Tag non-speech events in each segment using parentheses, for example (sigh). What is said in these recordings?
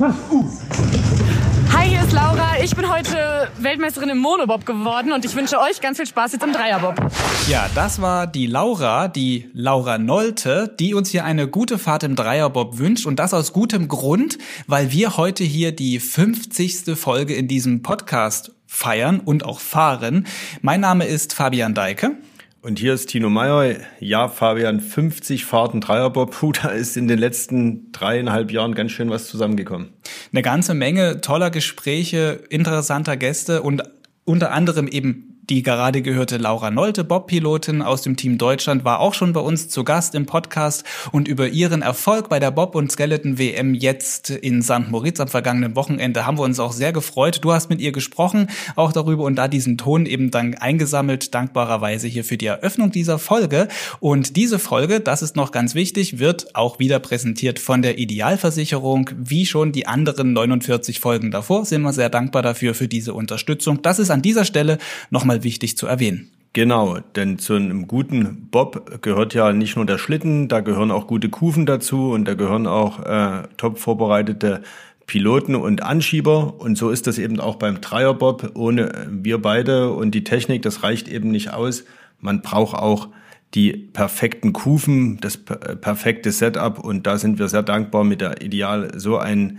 Hi, hier ist Laura. Ich bin heute Weltmeisterin im Monobob geworden und ich wünsche euch ganz viel Spaß jetzt im Dreierbob. Ja, das war die Laura, die Laura Nolte, die uns hier eine gute Fahrt im Dreierbob wünscht und das aus gutem Grund, weil wir heute hier die 50. Folge in diesem Podcast feiern und auch fahren. Mein Name ist Fabian Deike. Und hier ist Tino Meyer. Ja, Fabian, 50 Fahrten Dreierbob. Puh, da ist in den letzten dreieinhalb Jahren ganz schön was zusammengekommen. Eine ganze Menge toller Gespräche, interessanter Gäste und unter anderem eben die gerade gehörte Laura Nolte, Bob-Pilotin aus dem Team Deutschland, war auch schon bei uns zu Gast im Podcast und über ihren Erfolg bei der Bob- und Skeleton-WM jetzt in St. Moritz am vergangenen Wochenende haben wir uns auch sehr gefreut. Du hast mit ihr gesprochen, auch darüber und da diesen Ton eben dann eingesammelt, dankbarerweise hier für die Eröffnung dieser Folge. Und diese Folge, das ist noch ganz wichtig, wird auch wieder präsentiert von der Idealversicherung, wie schon die anderen 49 Folgen davor. Sind wir sehr dankbar dafür, für diese Unterstützung. Das ist an dieser Stelle nochmal wichtig zu erwähnen. Genau, denn zu einem guten Bob gehört ja nicht nur der Schlitten, da gehören auch gute Kufen dazu und da gehören auch äh, top vorbereitete Piloten und Anschieber. Und so ist das eben auch beim Dreierbob. Ohne wir beide und die Technik, das reicht eben nicht aus. Man braucht auch die perfekten Kufen, das perfekte Setup. Und da sind wir sehr dankbar, mit der Ideal so einen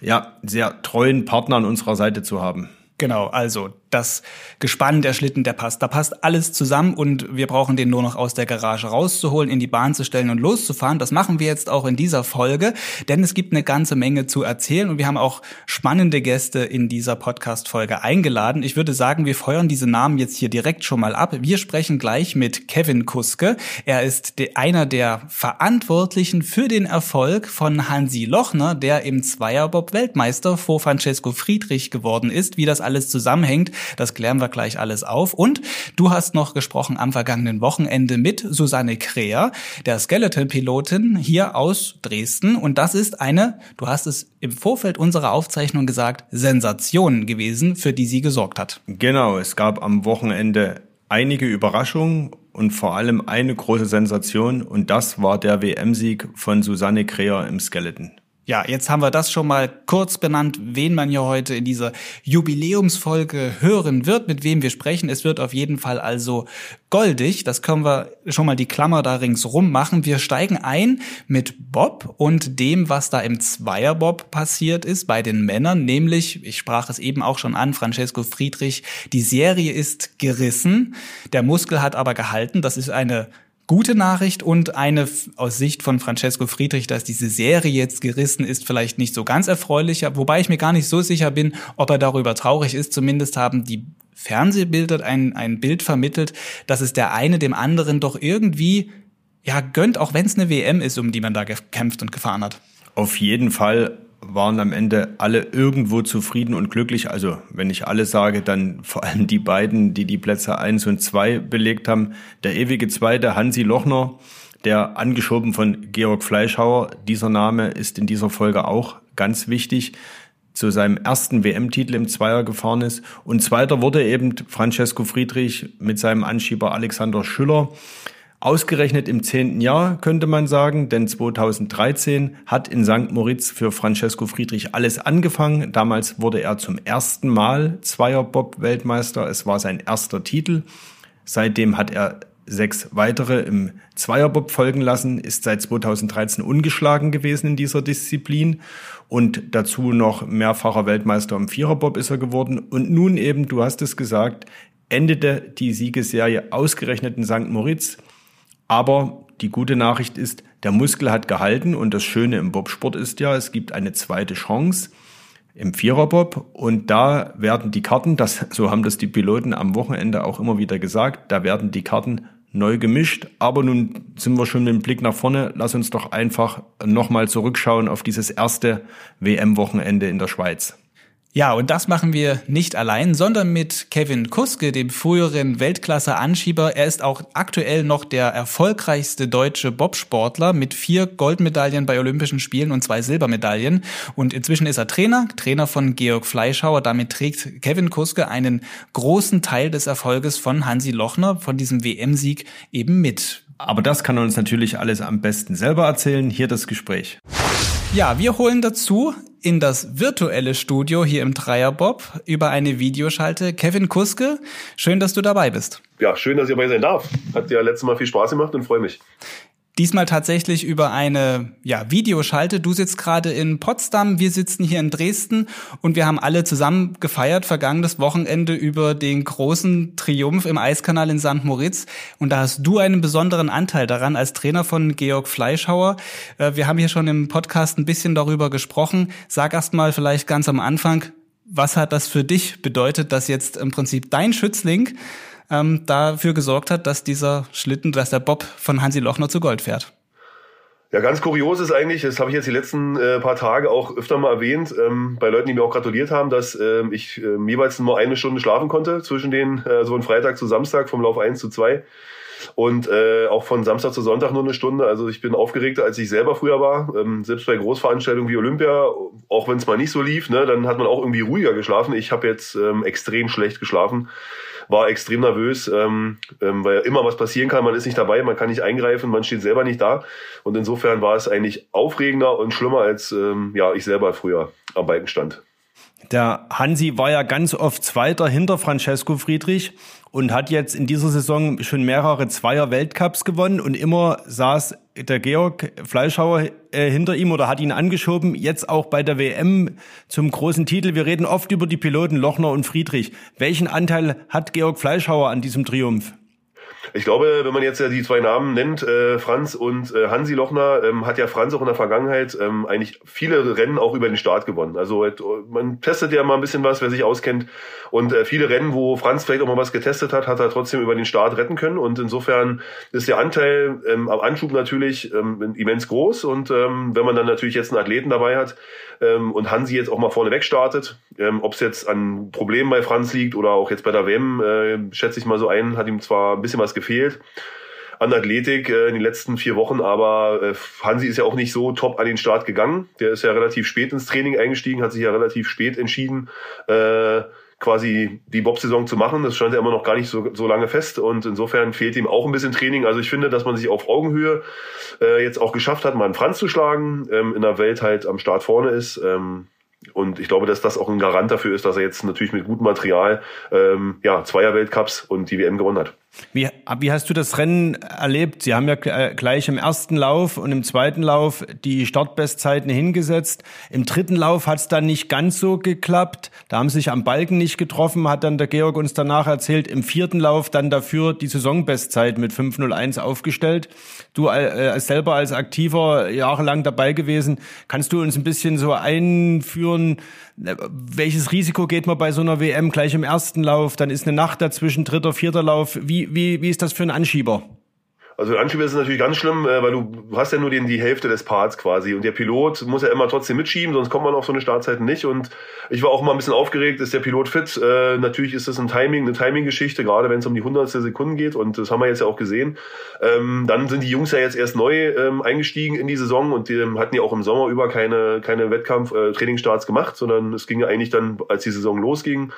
ja, sehr treuen Partner an unserer Seite zu haben. Genau, also das Gespann, der Schlitten, der passt. Da passt alles zusammen und wir brauchen den nur noch aus der Garage rauszuholen, in die Bahn zu stellen und loszufahren. Das machen wir jetzt auch in dieser Folge, denn es gibt eine ganze Menge zu erzählen und wir haben auch spannende Gäste in dieser Podcast-Folge eingeladen. Ich würde sagen, wir feuern diese Namen jetzt hier direkt schon mal ab. Wir sprechen gleich mit Kevin Kuske. Er ist einer der Verantwortlichen für den Erfolg von Hansi Lochner, der im Zweierbob Weltmeister vor Francesco Friedrich geworden ist. Wie das alles zusammenhängt, das klären wir gleich alles auf. Und du hast noch gesprochen am vergangenen Wochenende mit Susanne Kreher, der Skeleton-Pilotin hier aus Dresden. Und das ist eine, du hast es im Vorfeld unserer Aufzeichnung gesagt, Sensation gewesen, für die sie gesorgt hat. Genau, es gab am Wochenende einige Überraschungen und vor allem eine große Sensation und das war der WM-Sieg von Susanne Kreher im Skeleton. Ja, jetzt haben wir das schon mal kurz benannt, wen man hier heute in dieser Jubiläumsfolge hören wird, mit wem wir sprechen. Es wird auf jeden Fall also goldig. Das können wir schon mal die Klammer da ringsrum machen. Wir steigen ein mit Bob und dem, was da im Zweierbob passiert ist bei den Männern, nämlich, ich sprach es eben auch schon an, Francesco Friedrich, die Serie ist gerissen, der Muskel hat aber gehalten. Das ist eine gute Nachricht und eine aus Sicht von Francesco Friedrich, dass diese Serie jetzt gerissen ist, vielleicht nicht so ganz erfreulicher, wobei ich mir gar nicht so sicher bin, ob er darüber traurig ist. Zumindest haben die Fernsehbilder ein, ein Bild vermittelt, dass es der eine dem anderen doch irgendwie ja gönnt, auch wenn es eine WM ist, um die man da gekämpft und gefahren hat. Auf jeden Fall waren am Ende alle irgendwo zufrieden und glücklich. Also wenn ich alle sage, dann vor allem die beiden, die die Plätze eins und zwei belegt haben. Der ewige Zweite, Hansi Lochner, der angeschoben von Georg Fleischhauer. Dieser Name ist in dieser Folge auch ganz wichtig zu seinem ersten WM-Titel im Zweier gefahren ist. Und zweiter wurde eben Francesco Friedrich mit seinem Anschieber Alexander Schüller. Ausgerechnet im zehnten Jahr könnte man sagen, denn 2013 hat in St. Moritz für Francesco Friedrich alles angefangen. Damals wurde er zum ersten Mal Zweierbob-Weltmeister. Es war sein erster Titel. Seitdem hat er sechs weitere im Zweierbob folgen lassen, ist seit 2013 ungeschlagen gewesen in dieser Disziplin und dazu noch mehrfacher Weltmeister im Viererbob ist er geworden. Und nun eben, du hast es gesagt, endete die Siegesserie ausgerechnet in St. Moritz. Aber die gute Nachricht ist, der Muskel hat gehalten und das Schöne im Bobsport ist ja, es gibt eine zweite Chance im Viererbob und da werden die Karten, das, so haben das die Piloten am Wochenende auch immer wieder gesagt, da werden die Karten neu gemischt. Aber nun sind wir schon mit dem Blick nach vorne. Lass uns doch einfach nochmal zurückschauen auf dieses erste WM-Wochenende in der Schweiz. Ja, und das machen wir nicht allein, sondern mit Kevin Kuske, dem früheren Weltklasse-Anschieber. Er ist auch aktuell noch der erfolgreichste deutsche Bobsportler mit vier Goldmedaillen bei Olympischen Spielen und zwei Silbermedaillen. Und inzwischen ist er Trainer, Trainer von Georg Fleischhauer. Damit trägt Kevin Kuske einen großen Teil des Erfolges von Hansi Lochner, von diesem WM-Sieg eben mit. Aber das kann er uns natürlich alles am besten selber erzählen. Hier das Gespräch. Ja, wir holen dazu in das virtuelle Studio hier im Dreierbob über eine Videoschalte. Kevin Kuske, schön, dass du dabei bist. Ja, schön, dass ich dabei sein darf. Hat ja letztes Mal viel Spaß gemacht und freue mich. Diesmal tatsächlich über eine ja, Videoschalte. Du sitzt gerade in Potsdam, wir sitzen hier in Dresden und wir haben alle zusammen gefeiert vergangenes Wochenende über den großen Triumph im Eiskanal in St. Moritz. Und da hast du einen besonderen Anteil daran als Trainer von Georg Fleischhauer. Äh, wir haben hier schon im Podcast ein bisschen darüber gesprochen. Sag erst mal vielleicht ganz am Anfang, was hat das für dich bedeutet, dass jetzt im Prinzip dein Schützling ähm, dafür gesorgt hat, dass dieser Schlitten, dass der Bob von Hansi Lochner zu Gold fährt. Ja, ganz kurios ist eigentlich, das habe ich jetzt die letzten äh, paar Tage auch öfter mal erwähnt, ähm, bei Leuten, die mir auch gratuliert haben, dass ähm, ich ähm, jeweils nur eine Stunde schlafen konnte zwischen den, äh, so von Freitag zu Samstag, vom Lauf 1 zu 2 und äh, auch von Samstag zu Sonntag nur eine Stunde. Also ich bin aufgeregter, als ich selber früher war. Ähm, selbst bei Großveranstaltungen wie Olympia, auch wenn es mal nicht so lief, ne, dann hat man auch irgendwie ruhiger geschlafen. Ich habe jetzt ähm, extrem schlecht geschlafen war extrem nervös, ähm, ähm, weil immer was passieren kann. Man ist nicht dabei, man kann nicht eingreifen, man steht selber nicht da. Und insofern war es eigentlich aufregender und schlimmer als ähm, ja ich selber früher am Balken stand. Der Hansi war ja ganz oft Zweiter hinter Francesco Friedrich und hat jetzt in dieser Saison schon mehrere Zweier Weltcups gewonnen und immer saß der Georg Fleischhauer äh, hinter ihm oder hat ihn angeschoben, jetzt auch bei der WM zum großen Titel. Wir reden oft über die Piloten Lochner und Friedrich. Welchen Anteil hat Georg Fleischhauer an diesem Triumph? Ich glaube, wenn man jetzt ja die zwei Namen nennt, äh, Franz und äh, Hansi Lochner, ähm, hat ja Franz auch in der Vergangenheit ähm, eigentlich viele Rennen auch über den Start gewonnen. Also äh, man testet ja mal ein bisschen was, wer sich auskennt. Und äh, viele Rennen, wo Franz vielleicht auch mal was getestet hat, hat er trotzdem über den Start retten können. Und insofern ist der Anteil ähm, am Anschub natürlich ähm, immens groß. Und ähm, wenn man dann natürlich jetzt einen Athleten dabei hat ähm, und Hansi jetzt auch mal vorne weg startet, ähm, ob es jetzt an Problemen bei Franz liegt oder auch jetzt bei der WM, äh, schätze ich mal so ein, hat ihm zwar ein bisschen was gefehlt an Athletik äh, in den letzten vier Wochen, aber äh, Hansi ist ja auch nicht so top an den Start gegangen. Der ist ja relativ spät ins Training eingestiegen, hat sich ja relativ spät entschieden, äh, quasi die Bob-Saison zu machen. Das stand ja immer noch gar nicht so, so lange fest und insofern fehlt ihm auch ein bisschen Training. Also ich finde, dass man sich auf Augenhöhe äh, jetzt auch geschafft hat, mal einen Franz zu schlagen, ähm, in der Welt halt am Start vorne ist. Ähm, und ich glaube, dass das auch ein Garant dafür ist, dass er jetzt natürlich mit gutem Material ähm, ja, Zweier Weltcups und die WM gewonnen hat. Wie, wie hast du das Rennen erlebt? Sie haben ja äh, gleich im ersten Lauf und im zweiten Lauf die Startbestzeiten hingesetzt. Im dritten Lauf hat es dann nicht ganz so geklappt. Da haben sie sich am Balken nicht getroffen, hat dann der Georg uns danach erzählt. Im vierten Lauf dann dafür die Saisonbestzeit mit 5.01 aufgestellt. Du äh, selber als Aktiver jahrelang dabei gewesen. Kannst du uns ein bisschen so einführen, welches Risiko geht man bei so einer WM gleich im ersten Lauf? Dann ist eine Nacht dazwischen, dritter, vierter Lauf. Wie, wie, wie ist das für ein Anschieber? Also Anschieber ist natürlich ganz schlimm, äh, weil du hast ja nur den, die Hälfte des Parts quasi und der Pilot muss ja immer trotzdem mitschieben, sonst kommt man auf so eine Startzeit nicht und ich war auch mal ein bisschen aufgeregt, ist der Pilot fit? Äh, natürlich ist das ein Timing, eine Timing-Geschichte, gerade wenn es um die hundertstel Sekunden geht und das haben wir jetzt ja auch gesehen. Ähm, dann sind die Jungs ja jetzt erst neu ähm, eingestiegen in die Saison und die ähm, hatten ja auch im Sommer über keine, keine Wettkampf-Trainingsstarts äh, gemacht, sondern es ging ja eigentlich dann, als die Saison losging,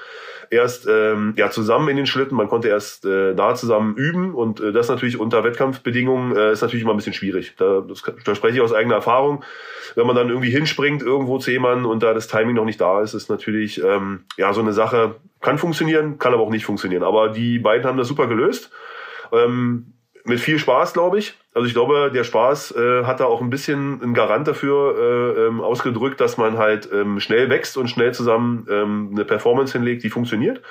erst ähm, ja zusammen in den Schlitten. Man konnte erst äh, da zusammen üben und äh, das natürlich unter Wettkampfbedingungen äh, ist natürlich immer ein bisschen schwierig. Da, das, da spreche ich aus eigener Erfahrung. Wenn man dann irgendwie hinspringt irgendwo zu jemandem und da das Timing noch nicht da ist, ist natürlich ähm, ja so eine Sache kann funktionieren, kann aber auch nicht funktionieren. Aber die beiden haben das super gelöst. Ähm, mit viel Spaß, glaube ich. Also ich glaube, der Spaß äh, hat da auch ein bisschen ein Garant dafür äh, ähm, ausgedrückt, dass man halt ähm, schnell wächst und schnell zusammen ähm, eine Performance hinlegt, die funktioniert.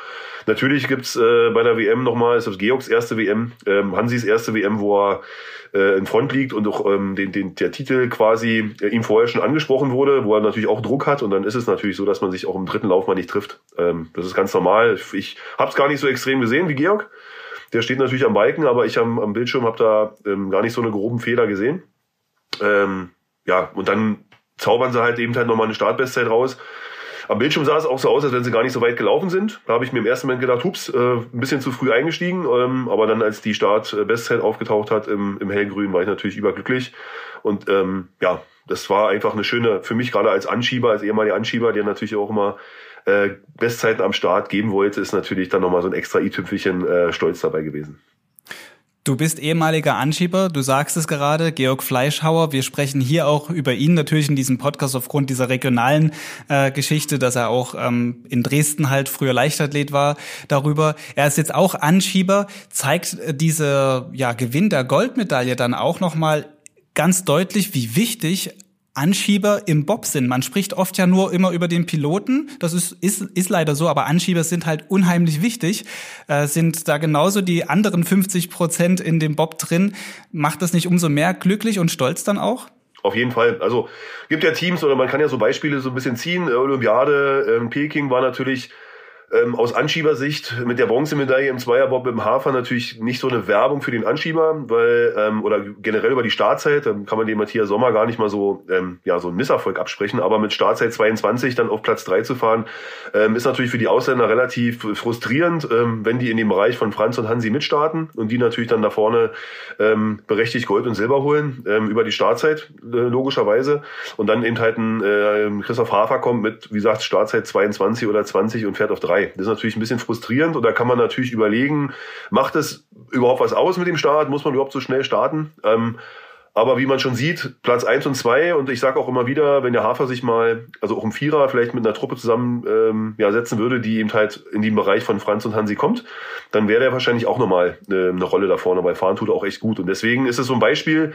Natürlich gibt's äh, bei der WM nochmal, ist das Georgs erste WM, ähm, Hansis erste WM, wo er äh, in Front liegt und auch ähm, den, den, der Titel quasi äh, ihm vorher schon angesprochen wurde, wo er natürlich auch Druck hat und dann ist es natürlich so, dass man sich auch im dritten Lauf mal nicht trifft. Ähm, das ist ganz normal. Ich habe es gar nicht so extrem gesehen wie Georg. Der steht natürlich am Balken, aber ich am, am Bildschirm habe da ähm, gar nicht so eine groben Fehler gesehen. Ähm, ja, und dann zaubern sie halt eben halt nochmal eine Startbestzeit raus. Am Bildschirm sah es auch so aus, als wenn sie gar nicht so weit gelaufen sind. Da habe ich mir im ersten Moment gedacht, hups, äh, ein bisschen zu früh eingestiegen. Ähm, aber dann, als die Startbestzeit aufgetaucht hat im, im hellgrün, war ich natürlich überglücklich. Und ähm, ja, das war einfach eine schöne, für mich gerade als Anschieber, als ehemaliger Anschieber, der natürlich auch immer äh, Bestzeiten am Start geben wollte, ist natürlich dann nochmal so ein extra i-Tüpfelchen äh, Stolz dabei gewesen. Du bist ehemaliger Anschieber, du sagst es gerade, Georg Fleischhauer. Wir sprechen hier auch über ihn natürlich in diesem Podcast aufgrund dieser regionalen äh, Geschichte, dass er auch ähm, in Dresden halt früher Leichtathlet war darüber. Er ist jetzt auch Anschieber, zeigt äh, dieser ja, Gewinn der Goldmedaille dann auch nochmal ganz deutlich, wie wichtig Anschieber im Bob sind. Man spricht oft ja nur immer über den Piloten. Das ist, ist, ist leider so, aber Anschieber sind halt unheimlich wichtig. Äh, sind da genauso die anderen 50 Prozent in dem Bob drin. Macht das nicht umso mehr glücklich und stolz dann auch? Auf jeden Fall. Also gibt ja Teams oder man kann ja so Beispiele so ein bisschen ziehen. Olympiade, äh, Peking war natürlich ähm, aus Anschiebersicht mit der Bronzemedaille im Zweierbob im Hafer natürlich nicht so eine Werbung für den Anschieber, weil ähm, oder generell über die Startzeit, dann kann man dem Matthias Sommer gar nicht mal so ähm, ja so einen Misserfolg absprechen, aber mit Startzeit 22 dann auf Platz 3 zu fahren, ähm, ist natürlich für die Ausländer relativ frustrierend, ähm, wenn die in dem Bereich von Franz und Hansi mitstarten und die natürlich dann da vorne ähm, berechtigt Gold und Silber holen ähm, über die Startzeit äh, logischerweise. Und dann eben halt ein äh, Christoph Hafer kommt mit wie gesagt Startzeit 22 oder 20 und fährt auf 3 das ist natürlich ein bisschen frustrierend und da kann man natürlich überlegen, macht es überhaupt was aus mit dem Start? Muss man überhaupt so schnell starten? Ähm, aber wie man schon sieht, Platz eins und zwei und ich sage auch immer wieder, wenn der Hafer sich mal, also auch im Vierer vielleicht mit einer Truppe zusammen ähm, ja, setzen würde, die eben halt in den Bereich von Franz und Hansi kommt, dann wäre der wahrscheinlich auch nochmal äh, eine Rolle da vorne, weil fahren tut er auch echt gut. Und deswegen ist es so ein Beispiel,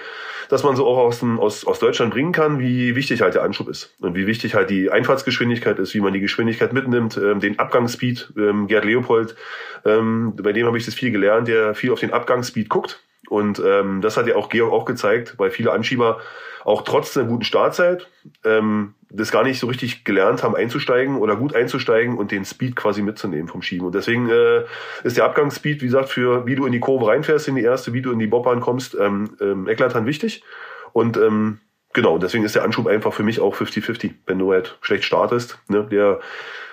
dass man so auch aus, dem, aus, aus Deutschland bringen kann, wie wichtig halt der Anschub ist und wie wichtig halt die Einfahrtsgeschwindigkeit ist, wie man die Geschwindigkeit mitnimmt, ähm, den Abgangsspeed. Ähm, Gerd Leopold, ähm, bei dem habe ich das viel gelernt, der viel auf den Abgangsspeed guckt und ähm, das hat ja auch Georg auch gezeigt, weil viele Anschieber auch trotz einer guten Startzeit ähm, das gar nicht so richtig gelernt haben, einzusteigen oder gut einzusteigen und den Speed quasi mitzunehmen vom Schieben. Und deswegen äh, ist der Abgangsspeed, wie gesagt, für wie du in die Kurve reinfährst in die erste, wie du in die Bobbahn kommst, ähm, ähm, eklatant wichtig. Und ähm, genau, deswegen ist der Anschub einfach für mich auch 50-50, wenn du halt schlecht startest. Ne? Der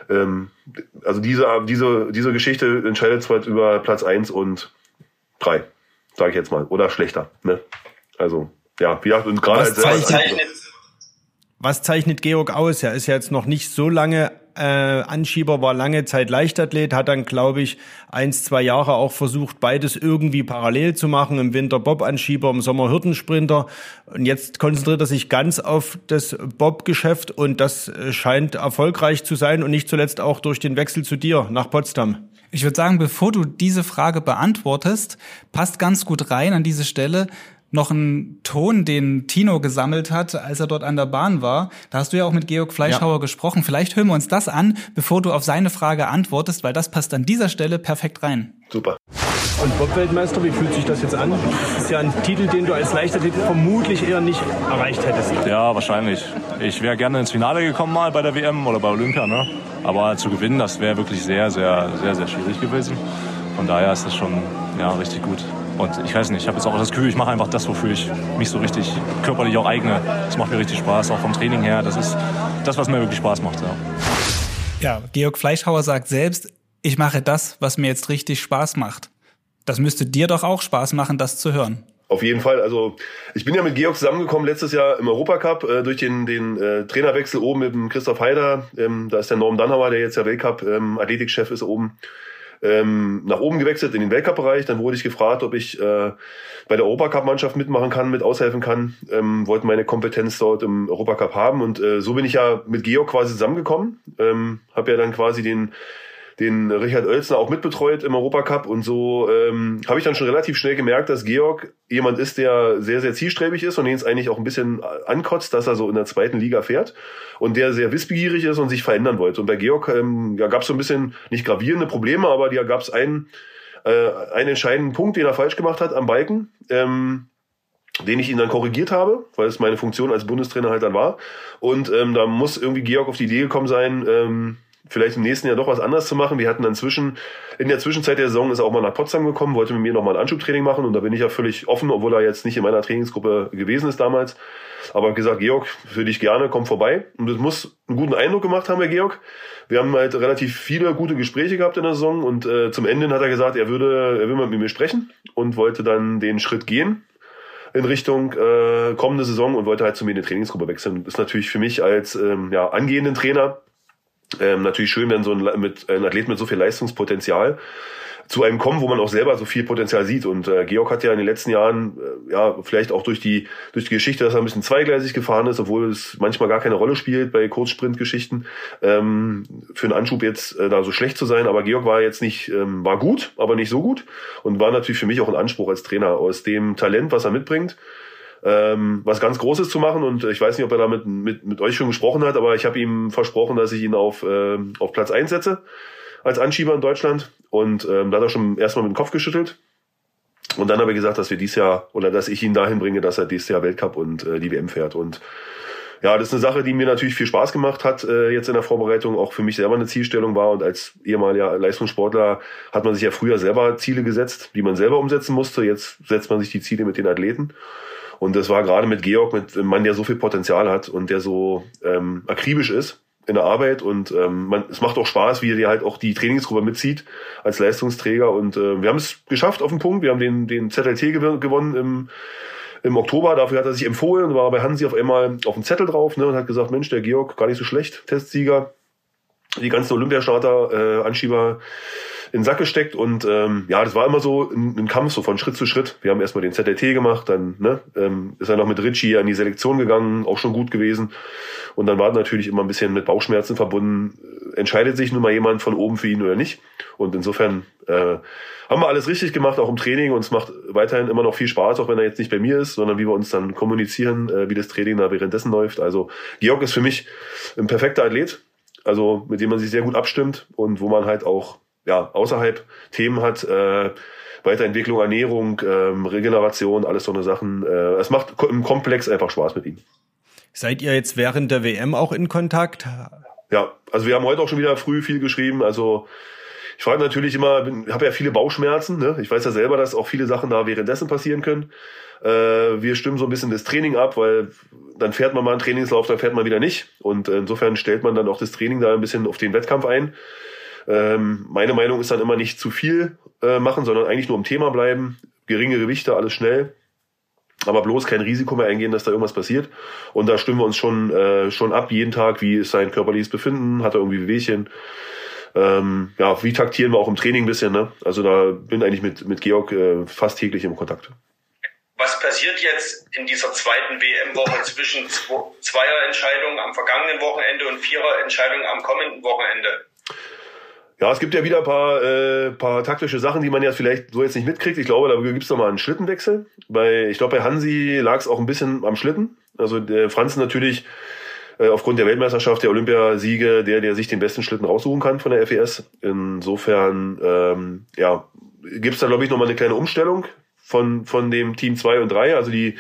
ähm, also diese, diese, diese Geschichte entscheidet zwar über Platz eins und drei sage ich jetzt mal, oder schlechter. Ne? Also ja, wie gesagt, und gerade was, zeichnet, was zeichnet Georg aus? Er ist ja jetzt noch nicht so lange äh, Anschieber, war lange Zeit Leichtathlet, hat dann, glaube ich, eins, zwei Jahre auch versucht, beides irgendwie parallel zu machen. Im Winter Bob-Anschieber, im Sommer Hürdensprinter. Und jetzt konzentriert er sich ganz auf das Bob-Geschäft und das äh, scheint erfolgreich zu sein und nicht zuletzt auch durch den Wechsel zu dir nach Potsdam. Ich würde sagen, bevor du diese Frage beantwortest, passt ganz gut rein an diese Stelle noch ein Ton, den Tino gesammelt hat, als er dort an der Bahn war. Da hast du ja auch mit Georg Fleischhauer ja. gesprochen. Vielleicht hören wir uns das an, bevor du auf seine Frage antwortest, weil das passt an dieser Stelle perfekt rein. Super. Und Bob-Weltmeister, wie fühlt sich das jetzt an? Das ist ja ein Titel, den du als Leichtathlet vermutlich eher nicht erreicht hättest. Ja, wahrscheinlich. Ich wäre gerne ins Finale gekommen mal bei der WM oder bei Olympia, ne? Aber zu gewinnen, das wäre wirklich sehr, sehr, sehr, sehr schwierig gewesen. Von daher ist das schon ja, richtig gut. Und ich weiß nicht, ich habe jetzt auch das Gefühl, ich mache einfach das, wofür ich mich so richtig körperlich auch eigne. Das macht mir richtig Spaß, auch vom Training her. Das ist das, was mir wirklich Spaß macht. Ja, ja Georg Fleischhauer sagt selbst, ich mache das, was mir jetzt richtig Spaß macht. Das müsste dir doch auch Spaß machen, das zu hören. Auf jeden Fall. Also ich bin ja mit Georg zusammengekommen letztes Jahr im Europacup äh, durch den, den äh, Trainerwechsel oben mit dem Christoph Heider. Ähm, da ist der Norm Dannauer, der jetzt der Weltcup ähm, Athletikchef ist oben ähm, nach oben gewechselt in den Weltcup-Bereich. Dann wurde ich gefragt, ob ich äh, bei der Europacup-Mannschaft mitmachen kann, mit aushelfen kann. Ähm, wollten meine Kompetenz dort im Europacup haben. Und äh, so bin ich ja mit Georg quasi zusammengekommen. Ähm, habe ja dann quasi den den Richard Oelsner auch mitbetreut im Europacup und so ähm, habe ich dann schon relativ schnell gemerkt, dass Georg jemand ist, der sehr, sehr zielstrebig ist und den es eigentlich auch ein bisschen ankotzt, dass er so in der zweiten Liga fährt und der sehr wissbegierig ist und sich verändern wollte. Und bei Georg ähm, ja, gab es so ein bisschen, nicht gravierende Probleme, aber da gab es einen, äh, einen entscheidenden Punkt, den er falsch gemacht hat am Balken. Ähm, den ich ihn dann korrigiert habe, weil es meine Funktion als Bundestrainer halt dann war. Und ähm, da muss irgendwie Georg auf die Idee gekommen sein, ähm, vielleicht im nächsten Jahr doch was anderes zu machen. Wir hatten dann zwischen, in der Zwischenzeit der Saison ist er auch mal nach Potsdam gekommen, wollte mit mir nochmal ein Anschubtraining machen und da bin ich ja völlig offen, obwohl er jetzt nicht in meiner Trainingsgruppe gewesen ist damals. Aber gesagt, Georg, für dich gerne, komm vorbei. Und das muss einen guten Eindruck gemacht haben, Herr Georg. Wir haben halt relativ viele gute Gespräche gehabt in der Saison und äh, zum Ende hat er gesagt, er würde, er will mal mit mir sprechen und wollte dann den Schritt gehen in Richtung äh, kommende Saison und wollte halt zu mir in die Trainingsgruppe wechseln. Das ist natürlich für mich als ähm, ja, angehenden Trainer Ähm, natürlich schön, wenn so ein, mit, ein Athlet mit so viel Leistungspotenzial zu einem kommen, wo man auch selber so viel Potenzial sieht. Und äh, Georg hat ja in den letzten Jahren, äh, ja, vielleicht auch durch die, durch die Geschichte, dass er ein bisschen zweigleisig gefahren ist, obwohl es manchmal gar keine Rolle spielt bei Kurzsprintgeschichten, ähm, für einen Anschub jetzt äh, da so schlecht zu sein. Aber Georg war jetzt nicht, ähm, war gut, aber nicht so gut und war natürlich für mich auch ein Anspruch als Trainer aus dem Talent, was er mitbringt ähm, was ganz Großes zu machen. Und ich weiß nicht, ob er damit mit, mit euch schon gesprochen hat, aber ich habe ihm versprochen, dass ich ihn auf, äh, auf Platz einsetze als Anschieber in Deutschland. Und ähm, da hat er schon erstmal mit dem Kopf geschüttelt. Und dann habe ich gesagt, dass wir dieses Jahr oder dass ich ihn dahin bringe, dass er dieses Jahr Weltcup und äh, die WM fährt. Und ja, das ist eine Sache, die mir natürlich viel Spaß gemacht hat äh, jetzt in der Vorbereitung, auch für mich selber eine Zielstellung war. Und als ehemaliger Leistungssportler hat man sich ja früher selber Ziele gesetzt, die man selber umsetzen musste. Jetzt setzt man sich die Ziele mit den Athleten. Und das war gerade mit Georg, mit einem Mann, der so viel Potenzial hat und der so ähm, akribisch ist in der Arbeit und ähm, man, es macht auch Spaß, wie er halt auch die Trainingsgruppe mitzieht als Leistungsträger und äh, wir haben es geschafft auf den Punkt. Wir haben den, den ZLT gew gewonnen im, im Oktober. Dafür hat er sich empfohlen und war bei Hansi auf einmal auf dem Zettel drauf ne, und hat gesagt, Mensch, der Georg, gar nicht so schlecht, Testsieger. Die ganzen Olympiastarter, äh, Anschieber in den Sack gesteckt und ähm, ja, das war immer so ein, ein, Kampf, so von Schritt zu Schritt. Wir haben erstmal den ZLT gemacht, dann ne, ähm, ist er noch mit Ritchie an die Selektion gegangen, auch schon gut gewesen. Und dann war natürlich immer ein bisschen mit Bauchschmerzen verbunden. Entscheidet sich nun mal jemand von oben für ihn oder nicht? Und insofern äh, haben wir alles richtig gemacht, auch im Training. Und es macht weiterhin immer noch viel Spaß, auch wenn er jetzt nicht bei mir ist, sondern wie wir uns dann kommunizieren, äh, wie das Training da währenddessen läuft. Also Georg ist für mich ein perfekter Athlet, also mit dem man sich sehr gut abstimmt und wo man halt auch ja, außerhalb Themen hat, äh, Weiterentwicklung, Ernährung, ähm, Regeneration, alles so eine Sachen. Äh, es macht im Komplex einfach Spaß mit ihm. Seid ihr jetzt während der WM auch in Kontakt? Ja, also wir haben heute auch schon wieder früh viel geschrieben. Also ich frage natürlich immer, ich habe ja viele Bauchschmerzen. Ne? Ich weiß ja selber, dass auch viele Sachen da währenddessen passieren können. Äh, wir stimmen so ein bisschen das Training ab, weil dann fährt man mal einen Trainingslauf, dann fährt man wieder nicht. Und insofern stellt man dann auch das Training da ein bisschen auf den Wettkampf ein. Ähm, meine Meinung ist dann immer nicht zu viel äh, machen, sondern eigentlich nur im Thema bleiben. Geringe Gewichte, alles schnell. Aber bloß kein Risiko mehr eingehen, dass da irgendwas passiert. Und da stimmen wir uns schon, äh, schon ab, jeden Tag, wie ist sein körperliches Befinden, hat er irgendwie Wehwehchen. Ähm, ja, wie taktieren wir auch im Training ein bisschen. Ne? Also da bin eigentlich mit, mit Georg äh, fast täglich im Kontakt. Was passiert jetzt in dieser zweiten WM-Woche zwischen Zweierentscheidungen am vergangenen Wochenende und Viererentscheidungen am kommenden Wochenende? Ja, es gibt ja wieder ein paar, äh, paar taktische Sachen, die man ja vielleicht so jetzt nicht mitkriegt. Ich glaube, da gibt's noch mal einen Schlittenwechsel. Bei, ich glaube, bei Hansi lag es auch ein bisschen am Schlitten. Also der Franz natürlich äh, aufgrund der Weltmeisterschaft, der Olympiasiege, der, der sich den besten Schlitten raussuchen kann von der FES. Insofern, ähm, ja, gibt's da, glaube ich, noch mal eine kleine Umstellung von, von dem Team 2 und 3. Also die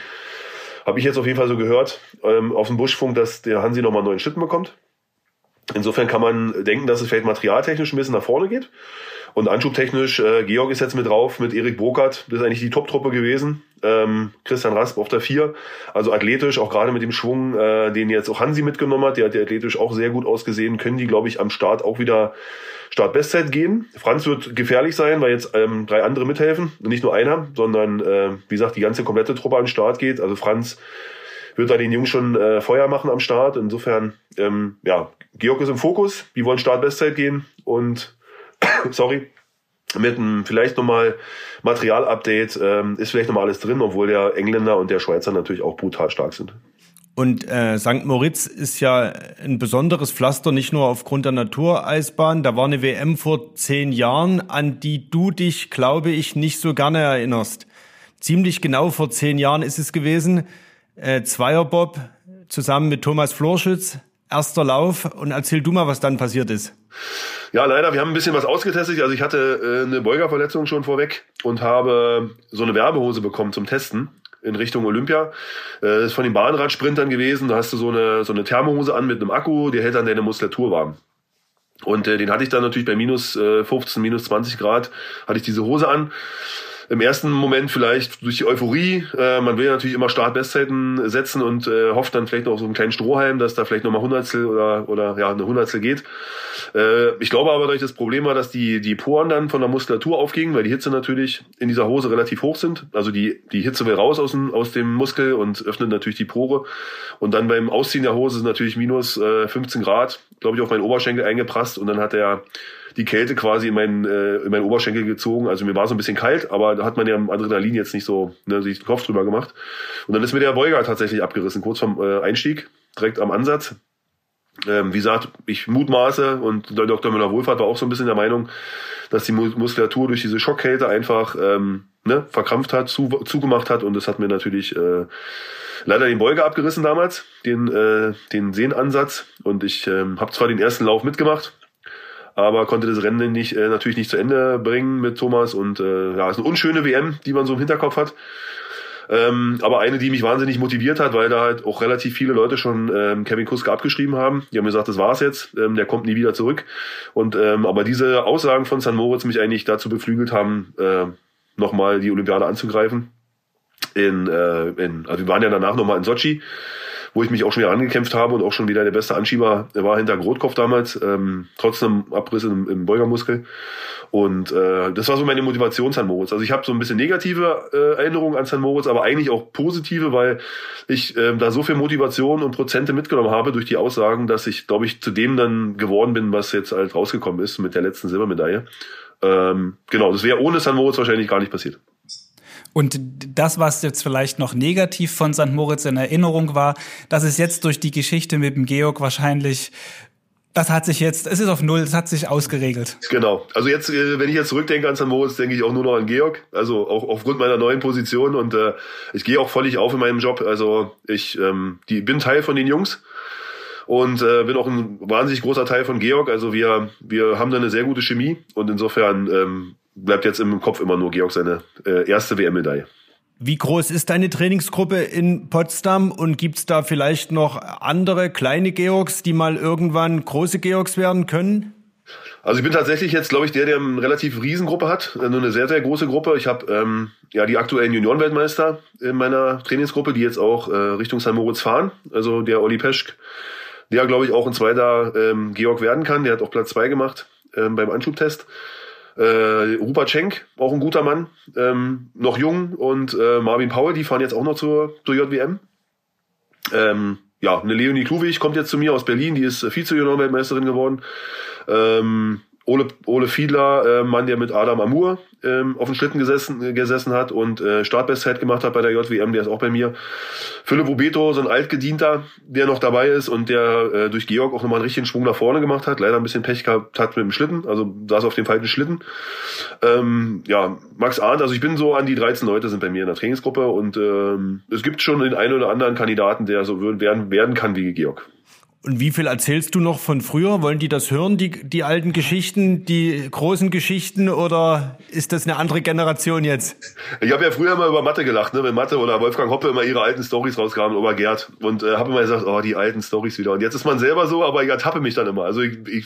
habe ich jetzt auf jeden Fall so gehört ähm, auf dem Buschfunk, dass der Hansi noch mal einen neuen Schlitten bekommt. Insofern kann man denken, dass es vielleicht materialtechnisch ein bisschen nach vorne geht. Und anschubtechnisch, äh, Georg ist jetzt mit drauf, mit Erik Burkhardt, das ist eigentlich die Top-Truppe gewesen. Ähm, Christian Rasp auf der 4. Also athletisch, auch gerade mit dem Schwung, äh, den jetzt auch Hansi mitgenommen hat, der hat ja athletisch auch sehr gut ausgesehen, können die, glaube ich, am Start auch wieder Start-Bestzeit gehen. Franz wird gefährlich sein, weil jetzt ähm, drei andere mithelfen. Nicht nur einer, sondern, äh, wie gesagt, die ganze komplette Truppe den Start geht. Also Franz wird da den Jungs schon äh, Feuer machen am Start. Insofern, ähm, ja, Georg ist im Fokus. Die wollen Start-Bestzeit gehen und, (coughs) sorry, mit einem vielleicht nochmal Material-Update ähm, ist vielleicht nochmal alles drin, obwohl der Engländer und der Schweizer natürlich auch brutal stark sind. Und äh, St. Moritz ist ja ein besonderes Pflaster, nicht nur aufgrund der Natureisbahn. Da war eine WM vor zehn Jahren, an die du dich, glaube ich, nicht so gerne erinnerst. Ziemlich genau vor zehn Jahren ist es gewesen äh, Zweierbob zusammen mit Thomas Florschütz. Erster Lauf und erzähl du mal, was dann passiert ist. Ja, leider, wir haben ein bisschen was ausgetestet. Also ich hatte äh, eine Beugerverletzung schon vorweg und habe so eine Werbehose bekommen zum Testen in Richtung Olympia. Äh, das ist von den Bahnradsprintern gewesen. Da hast du so eine, so eine Thermohose an mit einem Akku, die hält dann deine Muskulatur warm. Und äh, den hatte ich dann natürlich bei minus äh, 15, minus 20 Grad, hatte ich diese Hose an. Im ersten Moment vielleicht durch die Euphorie. Äh, man will natürlich immer Startbestzeiten setzen und äh, hofft dann vielleicht noch so einen kleinen Strohhalm, dass da vielleicht nochmal Hundertstel oder, oder ja, eine Hundertstel geht. Äh, ich glaube aber, dass das Problem war, dass die, die Poren dann von der Muskulatur aufgingen, weil die Hitze natürlich in dieser Hose relativ hoch sind. Also die, die Hitze will raus aus dem, aus dem Muskel und öffnet natürlich die Pore. Und dann beim Ausziehen der Hose ist natürlich minus äh, 15 Grad, glaube ich, auf meinen Oberschenkel eingeprasst und dann hat der die Kälte quasi in meinen, äh, in meinen Oberschenkel gezogen. Also mir war so ein bisschen kalt, aber da hat man ja im Adrenalin jetzt nicht so ne, sich den Kopf drüber gemacht. Und dann ist mir der Beuger tatsächlich abgerissen, kurz vorm äh, Einstieg, direkt am Ansatz. Ähm, wie gesagt, ich mutmaße und der Dr. Müller-Wohlfahrt war auch so ein bisschen der Meinung, dass die Muskulatur durch diese Schockkälte einfach ähm, ne, verkrampft hat, zu, zugemacht hat und das hat mir natürlich äh, leider den Beuger abgerissen damals, den, äh, den Sehnenansatz und ich ähm, habe zwar den ersten Lauf mitgemacht, aber konnte das Rennen nicht, äh, natürlich nicht zu Ende bringen mit Thomas und äh, ja, ist eine unschöne WM, die man so im Hinterkopf hat. Ähm, aber eine, die mich wahnsinnig motiviert hat, weil da halt auch relativ viele Leute schon ähm, Kevin Kuske abgeschrieben haben. Die haben gesagt, das war's jetzt, ähm, der kommt nie wieder zurück. Und ähm, aber diese Aussagen von San Moritz mich eigentlich dazu beflügelt haben, äh, nochmal die Olympiade anzugreifen. In, äh, in, also wir waren ja danach nochmal in Sochi wo ich mich auch schon wieder angekämpft habe und auch schon wieder der beste Anschieber war hinter Grotkopf damals, ähm, trotzdem Abriss im, im Beugermuskel. Und äh, das war so meine Motivation San Moritz. Also ich habe so ein bisschen negative äh, Erinnerungen an San Moritz, aber eigentlich auch positive, weil ich äh, da so viel Motivation und Prozente mitgenommen habe durch die Aussagen, dass ich, glaube ich, zu dem dann geworden bin, was jetzt halt rausgekommen ist mit der letzten Silbermedaille. Ähm, genau, das wäre ohne San Moritz wahrscheinlich gar nicht passiert. Und das, was jetzt vielleicht noch negativ von St. Moritz in Erinnerung war, das ist jetzt durch die Geschichte mit dem Georg wahrscheinlich das hat sich jetzt, es ist auf Null, es hat sich ausgeregelt. Genau. Also jetzt, äh, wenn ich jetzt zurückdenke an St. Moritz, denke ich auch nur noch an Georg. Also auch aufgrund meiner neuen Position und äh, ich gehe auch völlig auf in meinem Job. Also ich ähm, die, bin Teil von den Jungs und äh, bin auch ein wahnsinnig großer Teil von Georg. Also wir, wir haben da eine sehr gute Chemie und insofern ähm, bleibt jetzt im Kopf immer nur Georg seine äh, erste WM-Medaille. Wie groß ist deine Trainingsgruppe in Potsdam und gibt's da vielleicht noch andere kleine Georgs, die mal irgendwann große Georgs werden können? Also ich bin tatsächlich jetzt, glaube ich, der, der eine relativ Riesengruppe hat, nur eine sehr, sehr große Gruppe. Ich habe ähm, ja die aktuellen Juniorenweltmeister in meiner Trainingsgruppe, die jetzt auch äh, Richtung St. Moritz fahren. Also der Olli Peschk, der, glaube ich, auch ein zweiter ähm, Georg werden kann. Der hat auch Platz zwei gemacht ähm, beim Anschubtest. Äh, Rupert Schenk, auch ein guter Mann, ähm, noch jung und äh, Marvin Paul, die fahren jetzt auch noch zur, zur JWM. Ähm, ja, eine Leonie Kluwig kommt jetzt zu mir aus Berlin, die ist Vize-Junior-Weltmeisterin geworden. Ähm, Ole, Ole Fiedler, äh, Mann, der mit Adam Amur ähm, auf dem Schlitten gesessen, gesessen hat und äh, Startbestzeit gemacht hat bei der JWM, der ist auch bei mir. Philipp Rubeto, so ein Altgedienter, der noch dabei ist und der äh, durch Georg auch nochmal einen richtigen Schwung nach vorne gemacht hat. Leider ein bisschen Pech gehabt hat mit dem Schlitten, also saß auf dem falschen Schlitten. Ähm, ja, Max Arndt, also ich bin so an die 13 Leute sind bei mir in der Trainingsgruppe und ähm, es gibt schon den einen oder anderen Kandidaten, der so werden, werden kann wie Georg. Und wie viel erzählst du noch von früher? Wollen die das hören, die, die alten Geschichten, die großen Geschichten, oder ist das eine andere Generation jetzt? Ich habe ja früher immer über Mathe gelacht, ne? wenn Mathe oder Wolfgang Hoppe immer ihre alten Stories rauskamen über Gerd und äh, habe immer gesagt, oh, die alten Stories wieder. Und jetzt ist man selber so, aber ich ertappe mich dann immer. Also ich, ich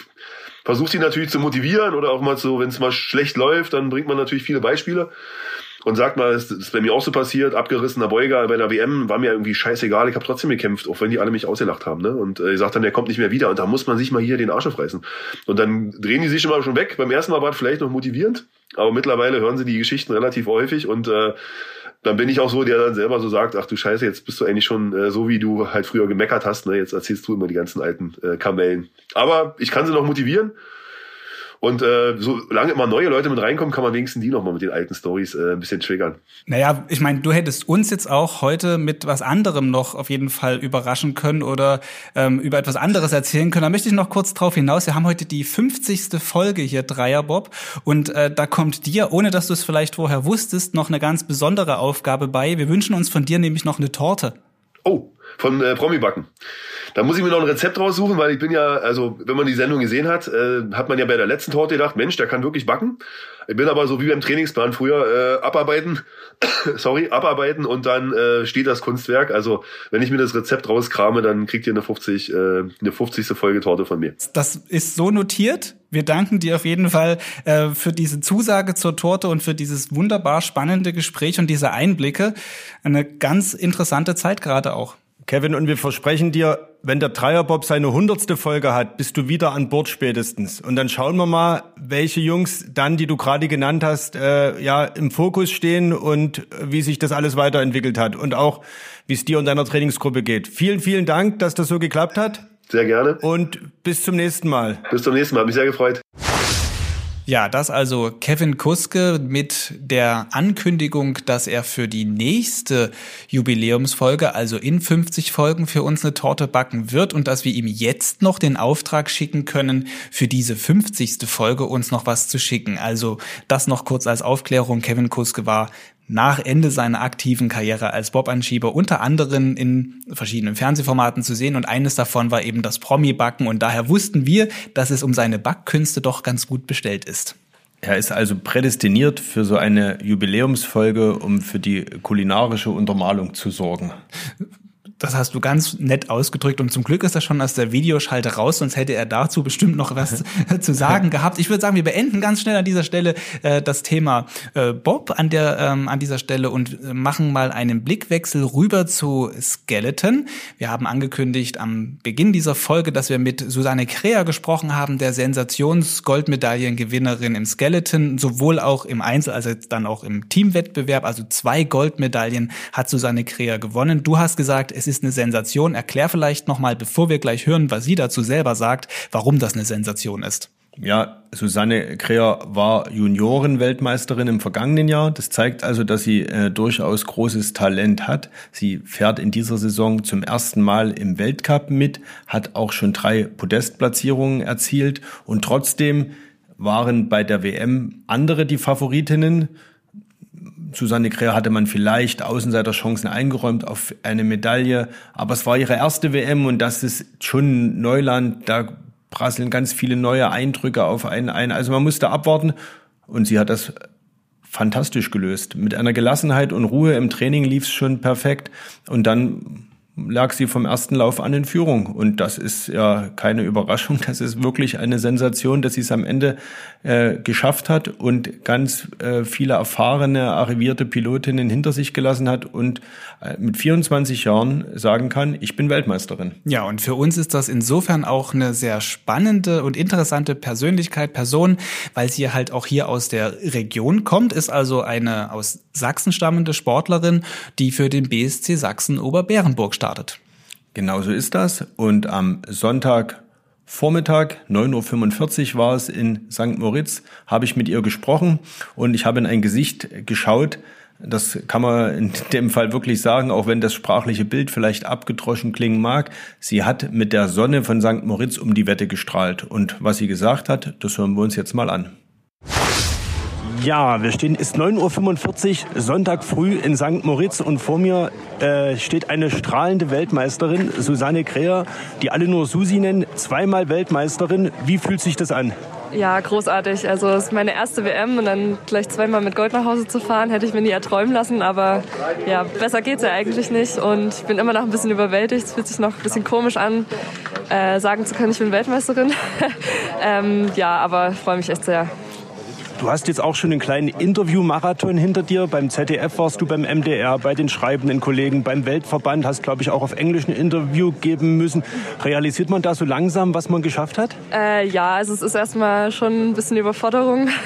versuche sie natürlich zu motivieren oder auch mal so, wenn es mal schlecht läuft, dann bringt man natürlich viele Beispiele und sagt mal, das ist bei mir auch so passiert, abgerissener Beuger bei der WM, war mir irgendwie scheißegal, ich habe trotzdem gekämpft, auch wenn die alle mich ausgelacht haben. Ne? Und äh, ich sagt dann, der kommt nicht mehr wieder und da muss man sich mal hier den Arsch aufreißen. Und dann drehen die sich immer schon weg. Beim ersten Mal war es vielleicht noch motivierend, aber mittlerweile hören sie die Geschichten relativ häufig und äh, dann bin ich auch so, der dann selber so sagt, ach du Scheiße, jetzt bist du eigentlich schon äh, so, wie du halt früher gemeckert hast, ne? jetzt erzählst du immer die ganzen alten äh, Kamellen. Aber ich kann sie noch motivieren und äh, solange immer neue Leute mit reinkommen, kann man wenigstens die nochmal mit den alten Stories äh, ein bisschen triggern. Naja, ich meine, du hättest uns jetzt auch heute mit was anderem noch auf jeden Fall überraschen können oder ähm, über etwas anderes erzählen können. Da möchte ich noch kurz drauf hinaus. Wir haben heute die 50. Folge hier, Dreierbob. Und äh, da kommt dir, ohne dass du es vielleicht vorher wusstest, noch eine ganz besondere Aufgabe bei. Wir wünschen uns von dir nämlich noch eine Torte. Oh, von äh, Promi-Backen. Da muss ich mir noch ein Rezept raussuchen, weil ich bin ja, also wenn man die Sendung gesehen hat, äh, hat man ja bei der letzten Torte gedacht, Mensch, der kann wirklich backen. Ich bin aber so wie beim Trainingsplan früher äh, abarbeiten, (coughs) sorry, abarbeiten und dann äh, steht das Kunstwerk. Also wenn ich mir das Rezept rauskrame, dann kriegt ihr eine 50, äh, eine 50. Folge Torte von mir. Das ist so notiert. Wir danken dir auf jeden Fall äh, für diese Zusage zur Torte und für dieses wunderbar spannende Gespräch und diese Einblicke. Eine ganz interessante Zeit gerade auch. Kevin, und wir versprechen dir, wenn der Dreierbob seine hundertste Folge hat, bist du wieder an Bord spätestens. Und dann schauen wir mal, welche Jungs dann, die du gerade genannt hast, äh, ja im Fokus stehen und wie sich das alles weiterentwickelt hat und auch, wie es dir und deiner Trainingsgruppe geht. Vielen, vielen Dank, dass das so geklappt hat. Sehr gerne. Und bis zum nächsten Mal. Bis zum nächsten Mal. Hab mich sehr gefreut. Ja, das also Kevin Kuske mit der Ankündigung, dass er für die nächste Jubiläumsfolge, also in 50 Folgen, für uns eine Torte backen wird und dass wir ihm jetzt noch den Auftrag schicken können, für diese 50. Folge uns noch was zu schicken. Also das noch kurz als Aufklärung. Kevin Kuske war nach Ende seiner aktiven Karriere als Bob-Anschieber unter anderem in verschiedenen Fernsehformaten zu sehen und eines davon war eben das Promi-Backen und daher wussten wir, dass es um seine Backkünste doch ganz gut bestellt ist. Er ist also prädestiniert für so eine Jubiläumsfolge, um für die kulinarische Untermalung zu sorgen. Das hast du ganz nett ausgedrückt und zum Glück ist er schon aus der Videoschalte raus, sonst hätte er dazu bestimmt noch was (laughs) zu sagen (laughs) gehabt. Ich würde sagen, wir beenden ganz schnell an dieser Stelle äh, das Thema äh, Bob an der ähm, an dieser Stelle und äh, machen mal einen Blickwechsel rüber zu Skeleton. Wir haben angekündigt am Beginn dieser Folge, dass wir mit Susanne Krea gesprochen haben, der Sensations-Goldmedaillengewinnerin im Skeleton, sowohl auch im Einzel als dann auch im Teamwettbewerb. Also zwei Goldmedaillen hat Susanne Krea gewonnen. Du hast gesagt, es ist eine Sensation. Erklär vielleicht nochmal, bevor wir gleich hören, was sie dazu selber sagt, warum das eine Sensation ist. Ja, Susanne Kreher war Juniorenweltmeisterin im vergangenen Jahr. Das zeigt also, dass sie äh, durchaus großes Talent hat. Sie fährt in dieser Saison zum ersten Mal im Weltcup mit, hat auch schon drei Podestplatzierungen erzielt und trotzdem waren bei der WM andere die Favoritinnen. Susanne Kreher hatte man vielleicht Außenseiterchancen eingeräumt auf eine Medaille, aber es war ihre erste WM und das ist schon Neuland, da prasseln ganz viele neue Eindrücke auf einen ein. Also man musste abwarten und sie hat das fantastisch gelöst. Mit einer Gelassenheit und Ruhe im Training lief es schon perfekt und dann lag sie vom ersten Lauf an in Führung. Und das ist ja keine Überraschung. (laughs) Das ist wirklich eine Sensation, dass sie es am Ende äh, geschafft hat und ganz äh, viele erfahrene, arrivierte Pilotinnen hinter sich gelassen hat und äh, mit 24 Jahren sagen kann, ich bin Weltmeisterin. Ja, und für uns ist das insofern auch eine sehr spannende und interessante Persönlichkeit, Person, weil sie halt auch hier aus der Region kommt, ist also eine aus Sachsen stammende Sportlerin, die für den BSC Sachsen Oberbärenburg startet. Genauso ist das. Und am Sonntag Vormittag, 9.45 Uhr war es in St. Moritz, habe ich mit ihr gesprochen und ich habe in ein Gesicht geschaut. Das kann man in (laughs) dem Fall wirklich sagen, auch wenn das sprachliche Bild vielleicht abgedroschen klingen mag. Sie hat mit der Sonne von St. Moritz um die Wette gestrahlt. Und was sie gesagt hat, das hören wir uns jetzt mal an. Ja, wir stehen, ist 9.45 Uhr, Sonntag früh in St. Moritz und vor mir äh, steht eine strahlende Weltmeisterin, Susanne Kreher, die alle nur Susi nennen, zweimal Weltmeisterin. Wie fühlt sich das an? Ja, großartig. Also es ist meine erste WM und dann gleich zweimal mit Gold nach Hause zu fahren, hätte ich mir nie erträumen lassen. Aber ja, besser geht's ja eigentlich nicht. Und ich bin immer noch ein bisschen überwältigt. Es fühlt sich noch ein bisschen komisch an, äh, sagen zu können, ich bin Weltmeisterin. (laughs) ähm, ja, aber freue mich echt sehr. Du hast jetzt auch schon einen kleinen Interview-Marathon hinter dir. Beim ZDF warst du beim MDR, bei den schreibenden Kollegen, beim Weltverband, hast, glaube ich, auch auf Englisch ein Interview geben müssen. Realisiert man da so langsam, was man geschafft hat? Äh, ja, also es ist erstmal schon ein bisschen Überforderung. (laughs)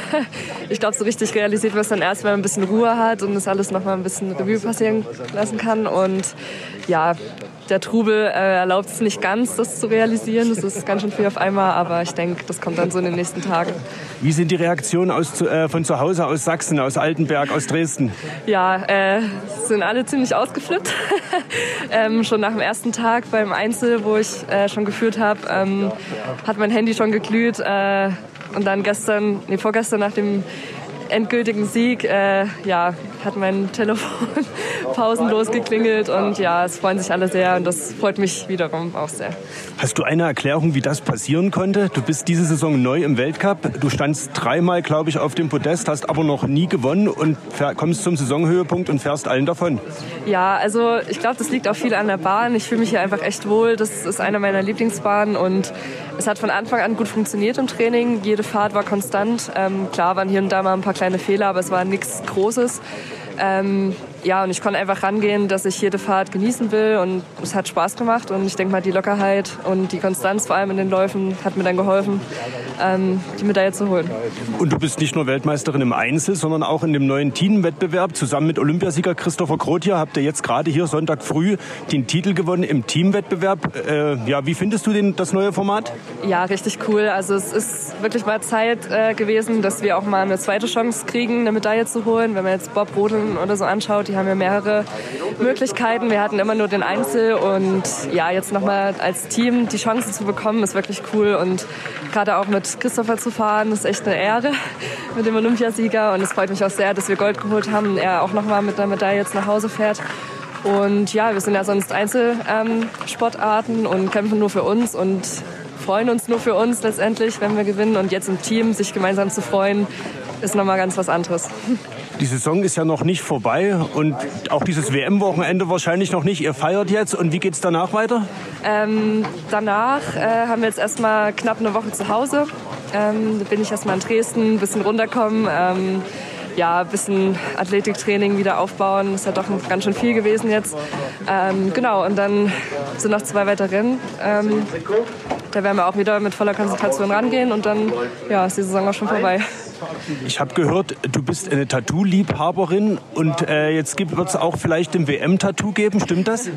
Ich glaube, so richtig realisiert man es dann erst, wenn man ein bisschen Ruhe hat und das alles nochmal ein bisschen Revue passieren lassen kann. Und ja, der Trubel äh, erlaubt es nicht ganz, das zu realisieren. Das ist ganz schön viel auf einmal, aber ich denke, das kommt dann so in den nächsten Tagen. Wie sind die Reaktionen aus, äh, von zu Hause, aus Sachsen, aus Altenberg, aus Dresden? Ja, äh, sind alle ziemlich ausgeflippt. (laughs) ähm, schon nach dem ersten Tag beim Einzel, wo ich äh, schon geführt habe, ähm, hat mein Handy schon geglüht. Äh, und dann gestern, nee, vorgestern nach dem endgültigen Sieg, äh, ja, hat mein Telefon (laughs) pausenlos geklingelt und ja, es freuen sich alle sehr und das freut mich wiederum auch sehr. Hast du eine Erklärung, wie das passieren konnte? Du bist diese Saison neu im Weltcup. Du standst dreimal, glaube ich, auf dem Podest, hast aber noch nie gewonnen und kommst zum Saisonhöhepunkt und fährst allen davon. Ja, also ich glaube, das liegt auch viel an der Bahn. Ich fühle mich hier einfach echt wohl. Das ist eine meiner Lieblingsbahnen und es hat von Anfang an gut funktioniert im Training. Jede Fahrt war konstant. Ähm, klar waren hier und da mal ein paar kleine Fehler, aber es war nichts Großes. Ähm, ja, und ich konnte einfach rangehen, dass ich jede Fahrt genießen will und es hat Spaß gemacht und ich denke mal, die Lockerheit und die Konstanz vor allem in den Läufen hat mir dann geholfen, ähm, die Medaille zu holen. Und du bist nicht nur Weltmeisterin im Einzel, sondern auch in dem neuen Teamwettbewerb. Zusammen mit Olympiasieger Christopher Krotia habt ihr jetzt gerade hier Sonntag früh den Titel gewonnen im Teamwettbewerb. Äh, ja, wie findest du den, das neue Format? Ja, richtig cool. Also es ist wirklich mal Zeit äh, gewesen, dass wir auch mal eine zweite Chance kriegen, eine Medaille zu holen. Wenn man jetzt Bob Rodeln oder so anschaut, die haben ja mehrere Möglichkeiten. Wir hatten immer nur den Einzel und ja, jetzt nochmal als Team die Chance zu bekommen, ist wirklich cool und gerade auch mit Christopher zu fahren, ist echt eine Ehre (laughs) mit dem Olympiasieger und es freut mich auch sehr, dass wir Gold geholt haben er auch nochmal mit der Medaille jetzt nach Hause fährt. Und ja, wir sind ja sonst Einzelsportarten und kämpfen nur für uns und freuen uns nur für uns letztendlich, wenn wir gewinnen. Und jetzt im Team sich gemeinsam zu freuen, ist nochmal ganz was anderes. Die Saison ist ja noch nicht vorbei und auch dieses WM-Wochenende wahrscheinlich noch nicht. Ihr feiert jetzt und wie geht es danach weiter? Ähm, danach äh, haben wir jetzt erstmal knapp eine Woche zu Hause. Ähm, da bin ich erstmal in Dresden, ein bisschen runterkommen. Ähm, ja, ein bisschen Athletiktraining wieder aufbauen. Das ist ja doch ganz schön viel gewesen jetzt. Ähm, genau, und dann sind noch zwei weitere Rennen. Ähm, da werden wir auch wieder mit voller Konzentration rangehen und dann ja, ist die Saison auch schon vorbei. Ich habe gehört, du bist eine Tattoo-Liebhaberin und äh, jetzt wird es auch vielleicht ein WM-Tattoo geben, stimmt das?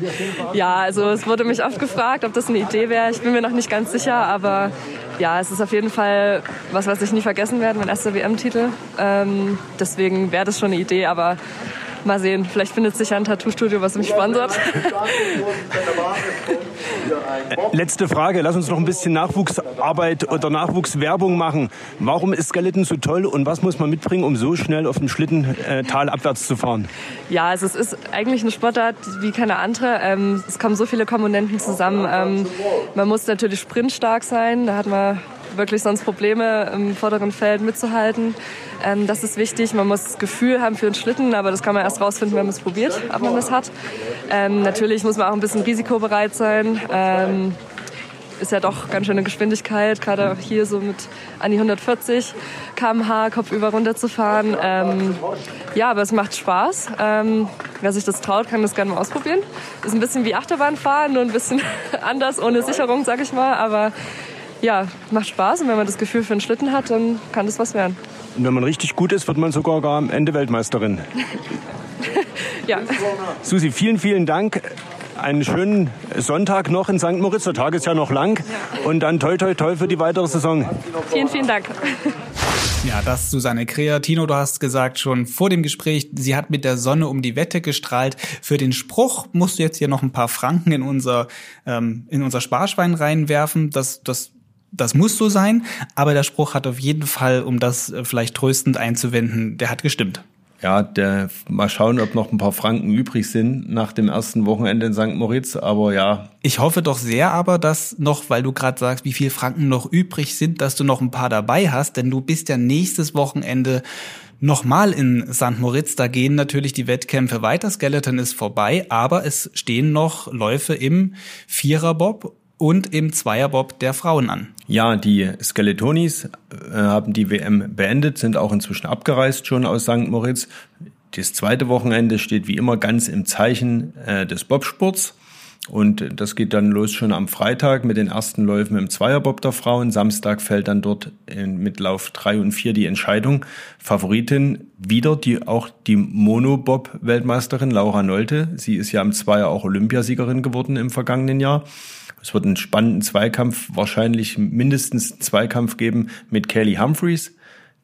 Ja, also es wurde mich oft gefragt, ob das eine Idee wäre. Ich bin mir noch nicht ganz sicher, aber ja, es ist auf jeden Fall was, was ich nie vergessen werde, mein erster WM-Titel. Ähm, deswegen wäre das schon eine Idee, aber Mal sehen, vielleicht findet sich ja ein Tattoo-Studio, was mich sponsort. Letzte Frage, lass uns noch ein bisschen Nachwuchsarbeit oder Nachwuchswerbung machen. Warum ist Skeleton so toll und was muss man mitbringen, um so schnell auf dem Schlitten äh, talabwärts zu fahren? Ja, also es ist eigentlich eine Sportart wie keine andere. Ähm, es kommen so viele Komponenten zusammen. Ähm, man muss natürlich sprintstark sein, da hat man wirklich sonst Probleme im vorderen Feld mitzuhalten. Ähm, das ist wichtig. Man muss Gefühl haben für einen Schlitten, aber das kann man erst rausfinden, wenn man es probiert, ob man das hat. Ähm, natürlich muss man auch ein bisschen risikobereit sein. Ähm, ist ja doch ganz schöne Geschwindigkeit, gerade hier so mit an die 140 km/h kopfüber runterzufahren. Ähm, ja, aber es macht Spaß. Ähm, wer sich das traut, kann das gerne mal ausprobieren. Ist ein bisschen wie Achterbahnfahren, nur ein bisschen (laughs) anders, ohne Sicherung, sag ich mal. Aber ja, macht Spaß und wenn man das Gefühl für einen Schlitten hat, dann kann das was werden. Und wenn man richtig gut ist, wird man sogar am Ende Weltmeisterin. (laughs) ja. Susi, vielen, vielen Dank. Einen schönen Sonntag noch in St. Moritz. Der Tag ist ja noch lang. Ja. Und dann toi, toi, toi für die weitere Saison. Vielen, vielen Dank. Ja, das Susanne Kreher. Tino, du hast gesagt schon vor dem Gespräch, sie hat mit der Sonne um die Wette gestrahlt. Für den Spruch musst du jetzt hier noch ein paar Franken in unser, ähm, in unser Sparschwein reinwerfen. Das, das das muss so sein, aber der Spruch hat auf jeden Fall, um das äh, vielleicht tröstend einzuwenden, der hat gestimmt. Ja, der, mal schauen, ob noch ein paar Franken übrig sind nach dem ersten Wochenende in St. Moritz, aber ja. Ich hoffe doch sehr aber, dass noch, weil du gerade sagst, wie viel Franken noch übrig sind, dass du noch ein paar dabei hast, denn du bist ja nächstes Wochenende nochmal in St. Moritz. Da gehen natürlich die Wettkämpfe weiter. Skeleton ist vorbei, aber es stehen noch Läufe im Viererbob und im Zweierbob der Frauen an. Ja, die Skeletonis äh, haben die WM beendet, sind auch inzwischen abgereist schon aus St. Moritz. Das zweite Wochenende steht wie immer ganz im Zeichen äh, des Bobsports. Und das geht dann los schon am Freitag mit den ersten Läufen im Zweierbob der Frauen. Samstag fällt dann dort in, mit Lauf drei und vier die Entscheidung. Favoritin wieder die, auch die Monobob-Weltmeisterin Laura Nolte. Sie ist ja im Zweier auch Olympiasiegerin geworden im vergangenen Jahr. Es wird einen spannenden Zweikampf, wahrscheinlich mindestens Zweikampf geben mit Kelly Humphreys,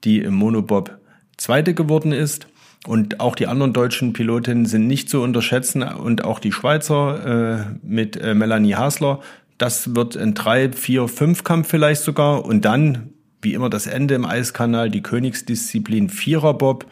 die im Monobob Zweite geworden ist. Und auch die anderen deutschen Pilotinnen sind nicht zu unterschätzen und auch die Schweizer äh, mit äh, Melanie Hasler. Das wird ein 3, 4, 5 Kampf vielleicht sogar. Und dann, wie immer, das Ende im Eiskanal, die Königsdisziplin Viererbob.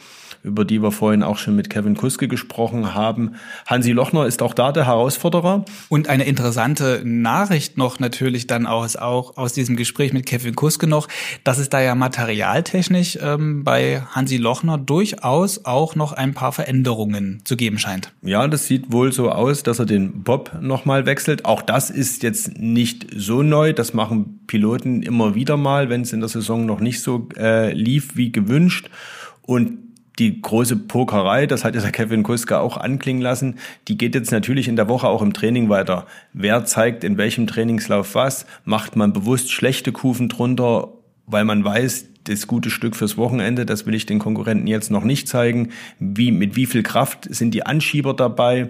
Über die wir vorhin auch schon mit Kevin Kuske gesprochen haben. Hansi Lochner ist auch da der Herausforderer. Und eine interessante Nachricht noch natürlich dann aus, auch aus diesem Gespräch mit Kevin Kuske noch, dass es da ja materialtechnisch ähm, bei Hansi Lochner durchaus auch noch ein paar Veränderungen zu geben scheint. Ja, das sieht wohl so aus, dass er den Bob nochmal wechselt. Auch das ist jetzt nicht so neu. Das machen Piloten immer wieder mal, wenn es in der Saison noch nicht so äh, lief wie gewünscht. Und die große Pokerei, das hat ja der Kevin Kuska auch anklingen lassen, die geht jetzt natürlich in der Woche auch im Training weiter. Wer zeigt in welchem Trainingslauf was? Macht man bewusst schlechte Kufen drunter, weil man weiß, das gute Stück fürs Wochenende, das will ich den Konkurrenten jetzt noch nicht zeigen. Wie, mit wie viel Kraft sind die Anschieber dabei?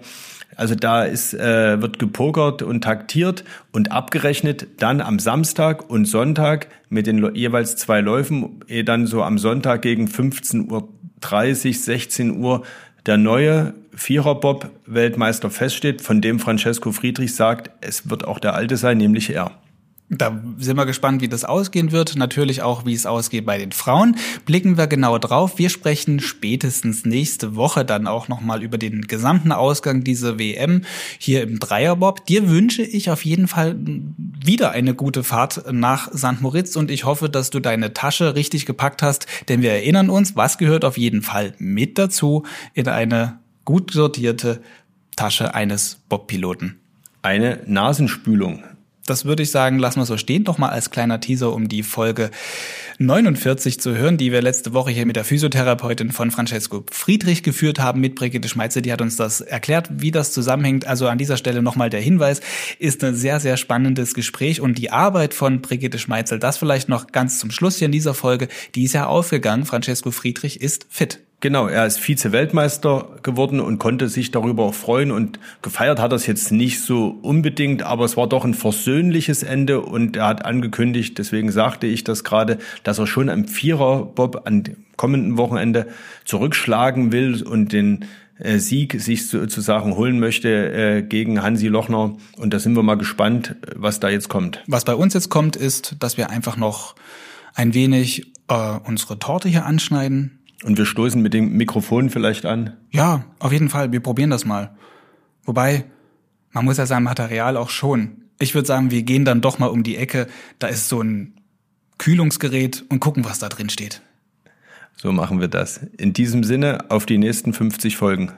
Also da ist, äh, wird gepokert und taktiert und abgerechnet dann am Samstag und Sonntag mit den jeweils zwei Läufen, ehe dann so am Sonntag gegen 15.30 Uhr, 16 Uhr der neue Viererbob-Weltmeister feststeht, von dem Francesco Friedrich sagt, es wird auch der alte sein, nämlich er. Da sind wir gespannt, wie das ausgehen wird. Natürlich auch, wie es ausgeht bei den Frauen. Blicken wir genau drauf. Wir sprechen spätestens nächste Woche dann auch nochmal über den gesamten Ausgang dieser WM hier im Dreierbob. Dir wünsche ich auf jeden Fall wieder eine gute Fahrt nach St. Moritz und ich hoffe, dass du deine Tasche richtig gepackt hast, denn wir erinnern uns, was gehört auf jeden Fall mit dazu in eine gut sortierte Tasche eines Bobpiloten. Eine Nasenspülung das würde ich sagen, lassen wir so stehen. Doch mal als kleiner Teaser, um die Folge 49 zu hören, die wir letzte Woche hier mit der Physiotherapeutin von Francesco Friedrich geführt haben, mit Brigitte Schmeitze. Die hat uns das erklärt, wie das zusammenhängt. Also an dieser Stelle nochmal der Hinweis, ist ein sehr, sehr spannendes Gespräch und die Arbeit von Brigitte Schmeitzel, das vielleicht noch ganz zum Schluss hier in dieser Folge, die ist ja aufgegangen. Francesco Friedrich ist fit. Genau, er ist Vize-Weltmeister geworden und konnte sich darüber auch freuen und gefeiert hat es jetzt nicht so unbedingt, aber es war doch ein versöhnliches Ende und er hat angekündigt, deswegen sagte ich das gerade, dass er schon am Vierer-Bob am kommenden Wochenende zurückschlagen will und den äh, Sieg sich sozusagen holen möchte äh, gegen Hansi Lochner. Und da sind wir mal gespannt, was da jetzt kommt. Was bei uns jetzt kommt, ist, dass wir einfach noch ein wenig äh, unsere Torte hier anschneiden und wir stoßen mit dem Mikrofon vielleicht an? Ja, auf jeden Fall. Wir probieren das mal. Wobei, man muss ja sein Material auch schon. Ich würde sagen, wir gehen dann doch mal um die Ecke. Da ist so ein Kühlungsgerät und gucken, was da drin steht. So machen wir das. In diesem Sinne, auf die nächsten 50 Folgen.